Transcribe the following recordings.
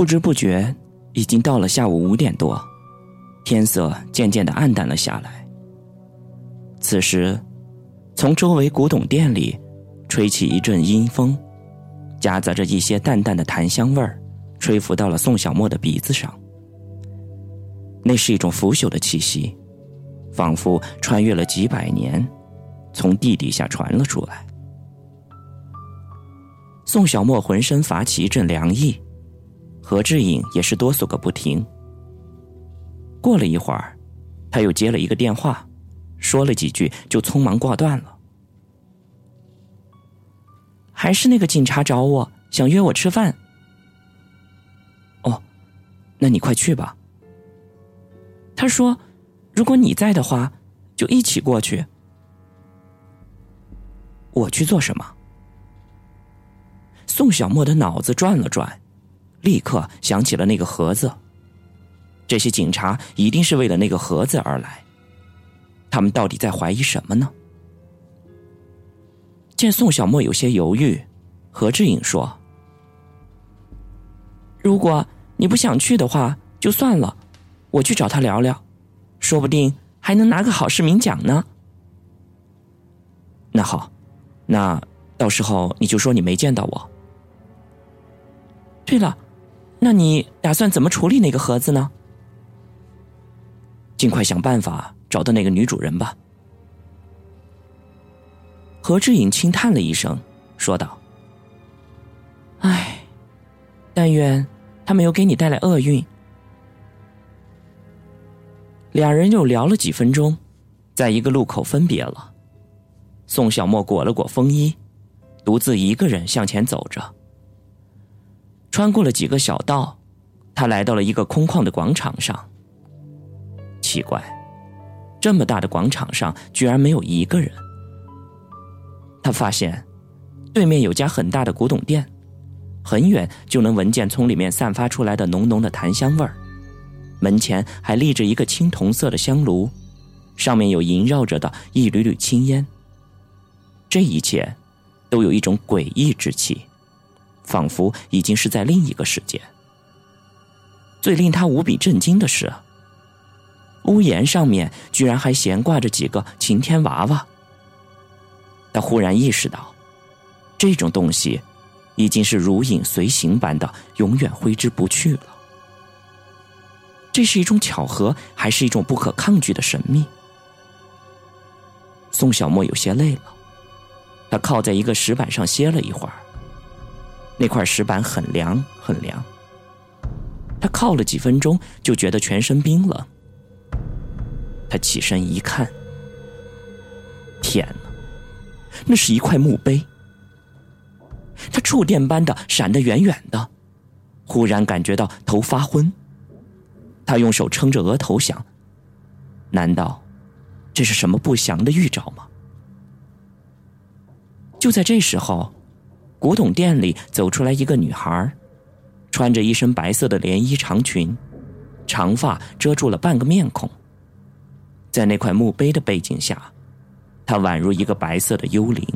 不知不觉，已经到了下午五点多，天色渐渐的暗淡了下来。此时，从周围古董店里吹起一阵阴风，夹杂着一些淡淡的檀香味儿，吹拂到了宋小沫的鼻子上。那是一种腐朽的气息，仿佛穿越了几百年，从地底下传了出来。宋小沫浑身发起一阵凉意。何志颖也是哆嗦个不停。过了一会儿，他又接了一个电话，说了几句就匆忙挂断了。还是那个警察找我，想约我吃饭。哦，那你快去吧。他说：“如果你在的话，就一起过去。”我去做什么？宋小沫的脑子转了转。立刻想起了那个盒子。这些警察一定是为了那个盒子而来。他们到底在怀疑什么呢？见宋小沫有些犹豫，何志颖说：“如果你不想去的话，就算了，我去找他聊聊，说不定还能拿个好市民奖呢。”那好，那到时候你就说你没见到我。对了。那你打算怎么处理那个盒子呢？尽快想办法找到那个女主人吧。何志颖轻叹了一声，说道：“唉，但愿他没有给你带来厄运。”两人又聊了几分钟，在一个路口分别了。宋小沫裹了裹风衣，独自一个人向前走着。穿过了几个小道，他来到了一个空旷的广场上。奇怪，这么大的广场上居然没有一个人。他发现，对面有家很大的古董店，很远就能闻见从里面散发出来的浓浓的檀香味儿。门前还立着一个青铜色的香炉，上面有萦绕着的一缕缕青烟。这一切，都有一种诡异之气。仿佛已经是在另一个世界。最令他无比震惊的是，屋檐上面居然还悬挂着几个晴天娃娃。他忽然意识到，这种东西已经是如影随形般的，永远挥之不去了。这是一种巧合，还是一种不可抗拒的神秘？宋小沫有些累了，他靠在一个石板上歇了一会儿。那块石板很凉，很凉。他靠了几分钟，就觉得全身冰冷。他起身一看，天哪，那是一块墓碑。他触电般的闪得远远的，忽然感觉到头发昏。他用手撑着额头想：难道这是什么不祥的预兆吗？就在这时候。古董店里走出来一个女孩，穿着一身白色的连衣长裙，长发遮住了半个面孔。在那块墓碑的背景下，她宛如一个白色的幽灵。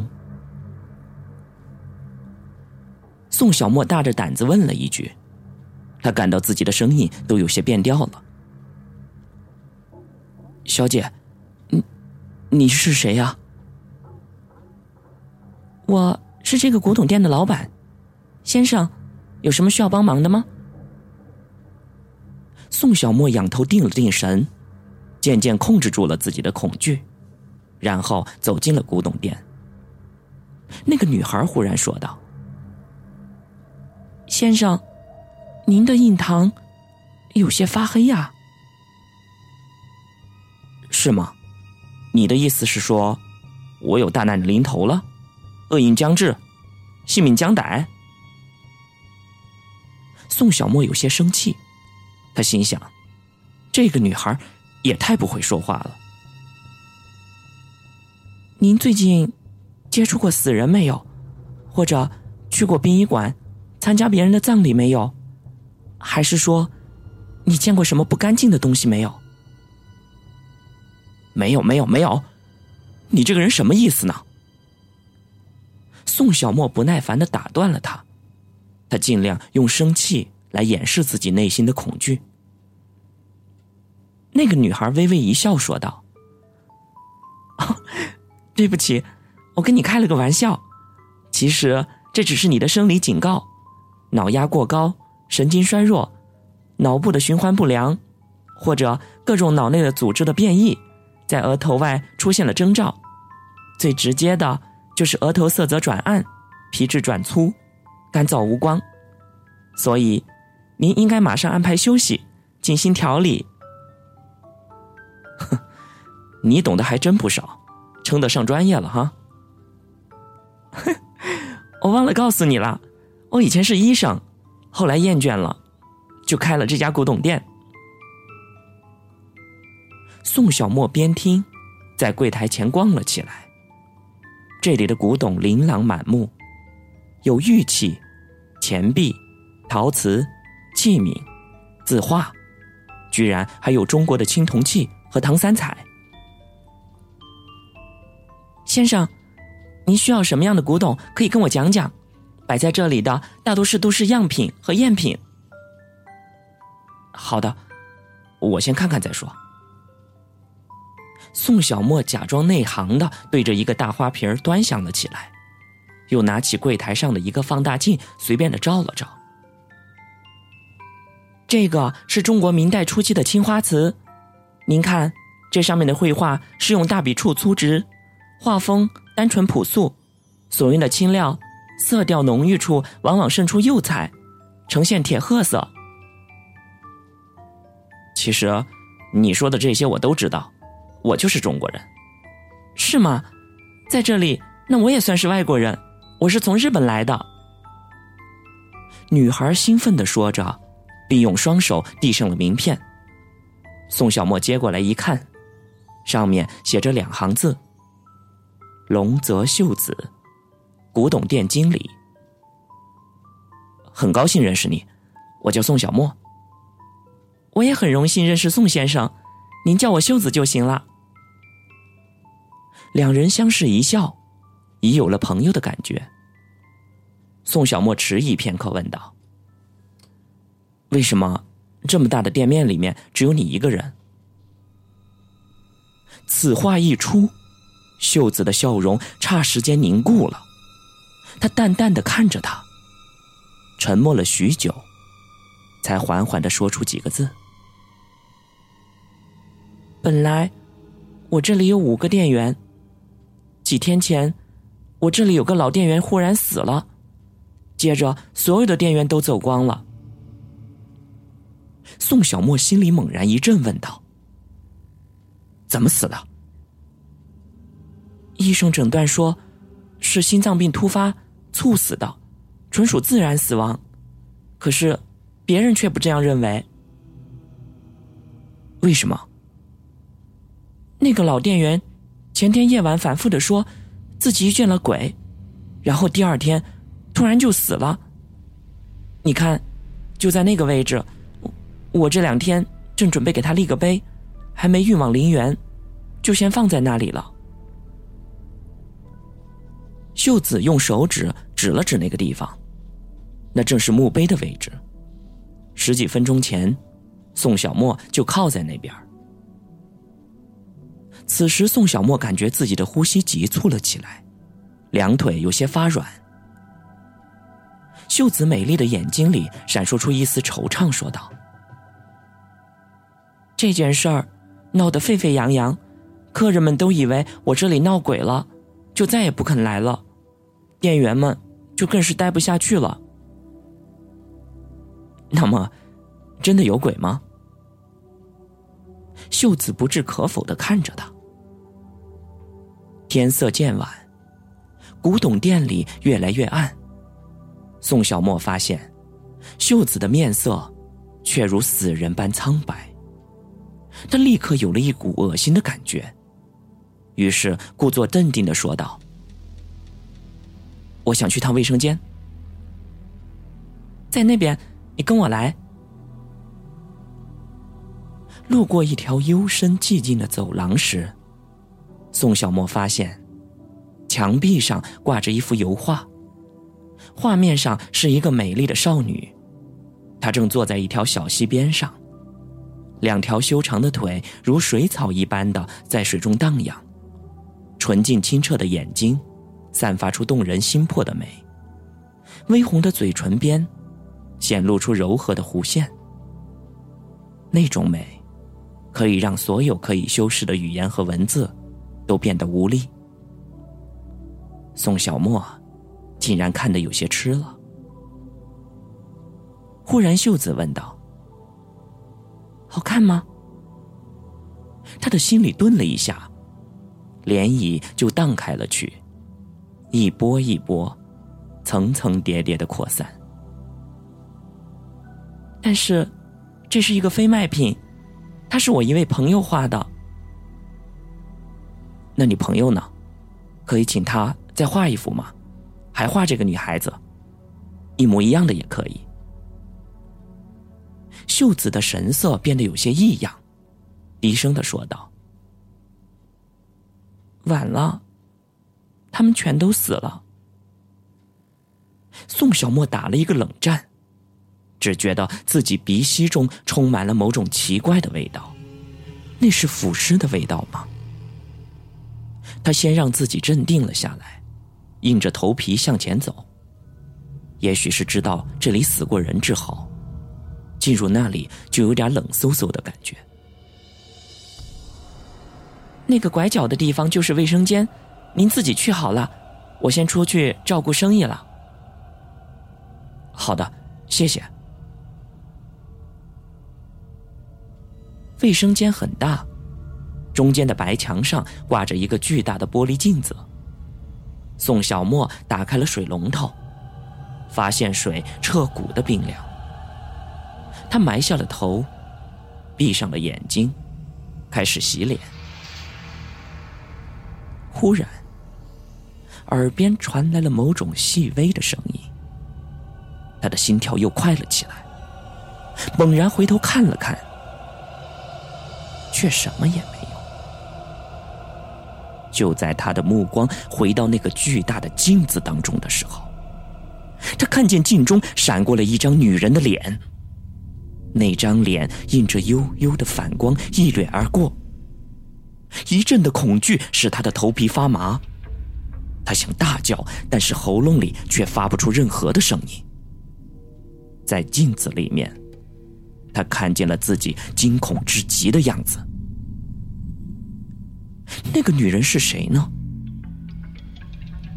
宋小沫大着胆子问了一句，他感到自己的声音都有些变调了：“小姐，你你是谁呀？”我。是这个古董店的老板，先生，有什么需要帮忙的吗？宋小沫仰头定了定神，渐渐控制住了自己的恐惧，然后走进了古董店。那个女孩忽然说道：“先生，您的印堂有些发黑呀？是吗？你的意思是说，我有大难临头了？”厄运将至，性命将歹。宋小沫有些生气，他心想：这个女孩也太不会说话了。您最近接触过死人没有？或者去过殡仪馆参加别人的葬礼没有？还是说你见过什么不干净的东西没有？没有，没有，没有。你这个人什么意思呢？宋小沫不耐烦的打断了他，他尽量用生气来掩饰自己内心的恐惧。那个女孩微微一笑，说道：“对不起，我跟你开了个玩笑。其实这只是你的生理警告，脑压过高、神经衰弱、脑部的循环不良，或者各种脑内的组织的变异，在额头外出现了征兆。最直接的就是额头色泽转暗、皮质转粗、干燥无光。所以，您应该马上安排休息，进行调理。”哼，你懂得还真不少，称得上专业了哈。哼，我忘了告诉你了，我以前是医生，后来厌倦了，就开了这家古董店。宋小沫边听，在柜台前逛了起来。这里的古董琳琅满目，有玉器、钱币、陶瓷、器皿、字画，居然还有中国的青铜器。和唐三彩，先生，您需要什么样的古董？可以跟我讲讲。摆在这里的大多是都是样品和赝品。好的，我先看看再说。宋小沫假装内行的对着一个大花瓶端详了起来，又拿起柜台上的一个放大镜，随便的照了照。这个是中国明代初期的青花瓷。您看，这上面的绘画是用大笔触粗直，画风单纯朴素，所用的青料色调浓郁处往往渗出釉彩，呈现铁褐色。其实，你说的这些我都知道，我就是中国人，是吗？在这里，那我也算是外国人，我是从日本来的。女孩兴奋的说着，并用双手递上了名片。宋小沫接过来一看，上面写着两行字：“龙泽秀子，古董店经理。”很高兴认识你，我叫宋小沫。我也很荣幸认识宋先生，您叫我秀子就行了。两人相视一笑，已有了朋友的感觉。宋小沫迟疑片刻，问道：“为什么？”这么大的店面里面只有你一个人。此话一出，秀子的笑容差时间凝固了，他淡淡的看着他，沉默了许久，才缓缓的说出几个字：“本来我这里有五个店员，几天前我这里有个老店员忽然死了，接着所有的店员都走光了。”宋小沫心里猛然一震，问道：“怎么死的？”医生诊断说，是心脏病突发猝死的，纯属自然死亡。可是，别人却不这样认为。为什么？那个老店员前天夜晚反复的说自己遇见了鬼，然后第二天突然就死了。你看，就在那个位置。我这两天正准备给他立个碑，还没运往陵园，就先放在那里了。秀子用手指指了指那个地方，那正是墓碑的位置。十几分钟前，宋小沫就靠在那边。此时，宋小沫感觉自己的呼吸急促了起来，两腿有些发软。秀子美丽的眼睛里闪烁出一丝惆怅，说道。这件事儿闹得沸沸扬扬，客人们都以为我这里闹鬼了，就再也不肯来了。店员们就更是待不下去了。那么，真的有鬼吗？秀子不置可否的看着他。天色渐晚，古董店里越来越暗。宋小沫发现，秀子的面色却如死人般苍白。他立刻有了一股恶心的感觉，于是故作镇定的说道：“我想去趟卫生间，在那边，你跟我来。”路过一条幽深寂静的走廊时，宋小沫发现，墙壁上挂着一幅油画，画面上是一个美丽的少女，她正坐在一条小溪边上，两条修长的腿如水草一般的在水中荡漾，纯净清澈的眼睛散发出动人心魄的美，微红的嘴唇边显露出柔和的弧线。那种美，可以让所有可以修饰的语言和文字都变得无力。宋小沫竟然看得有些痴了。忽然，秀子问道：“好看吗？”他的心里顿了一下，涟漪就荡开了去，一波一波，层层叠叠的扩散。但是，这是一个非卖品，它是我一位朋友画的。那你朋友呢？可以请他再画一幅吗？还画这个女孩子，一模一样的也可以。秀子的神色变得有些异样，低声的说道：“晚了，他们全都死了。”宋小沫打了一个冷战，只觉得自己鼻息中充满了某种奇怪的味道，那是腐尸的味道吗？他先让自己镇定了下来，硬着头皮向前走。也许是知道这里死过人之后。进入那里就有点冷飕飕的感觉。那个拐角的地方就是卫生间，您自己去好了，我先出去照顾生意了。好的，谢谢。卫生间很大，中间的白墙上挂着一个巨大的玻璃镜子。宋小沫打开了水龙头，发现水彻骨的冰凉。他埋下了头，闭上了眼睛，开始洗脸。忽然，耳边传来了某种细微的声音。他的心跳又快了起来，猛然回头看了看，却什么也没。就在他的目光回到那个巨大的镜子当中的时候，他看见镜中闪过了一张女人的脸。那张脸映着幽幽的反光，一掠而过。一阵的恐惧使他的头皮发麻，他想大叫，但是喉咙里却发不出任何的声音。在镜子里面，他看见了自己惊恐至极的样子。那个女人是谁呢？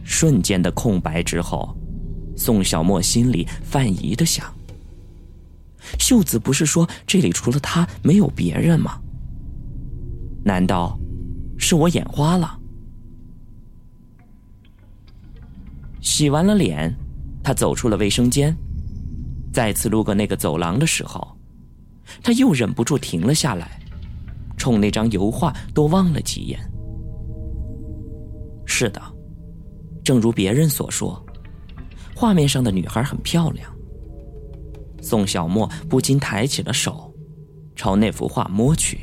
瞬间的空白之后，宋小沫心里犯疑的想。秀子不是说这里除了他没有别人吗？难道是我眼花了？洗完了脸，他走出了卫生间，再次路过那个走廊的时候，他又忍不住停了下来，冲那张油画多望了几眼。是的，正如别人所说，画面上的女孩很漂亮。宋小沫不禁抬起了手，朝那幅画摸去。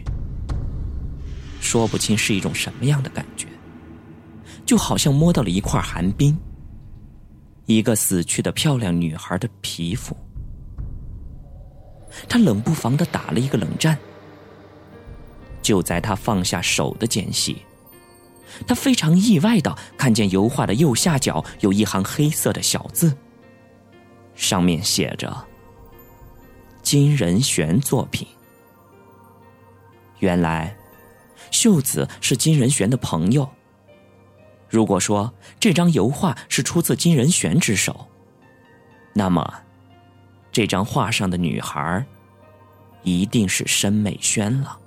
说不清是一种什么样的感觉，就好像摸到了一块寒冰，一个死去的漂亮女孩的皮肤。他冷不防的打了一个冷战。就在他放下手的间隙，他非常意外的看见油画的右下角有一行黑色的小字，上面写着。金仁玄作品。原来，秀子是金仁玄的朋友。如果说这张油画是出自金仁玄之手，那么，这张画上的女孩，一定是申美萱了。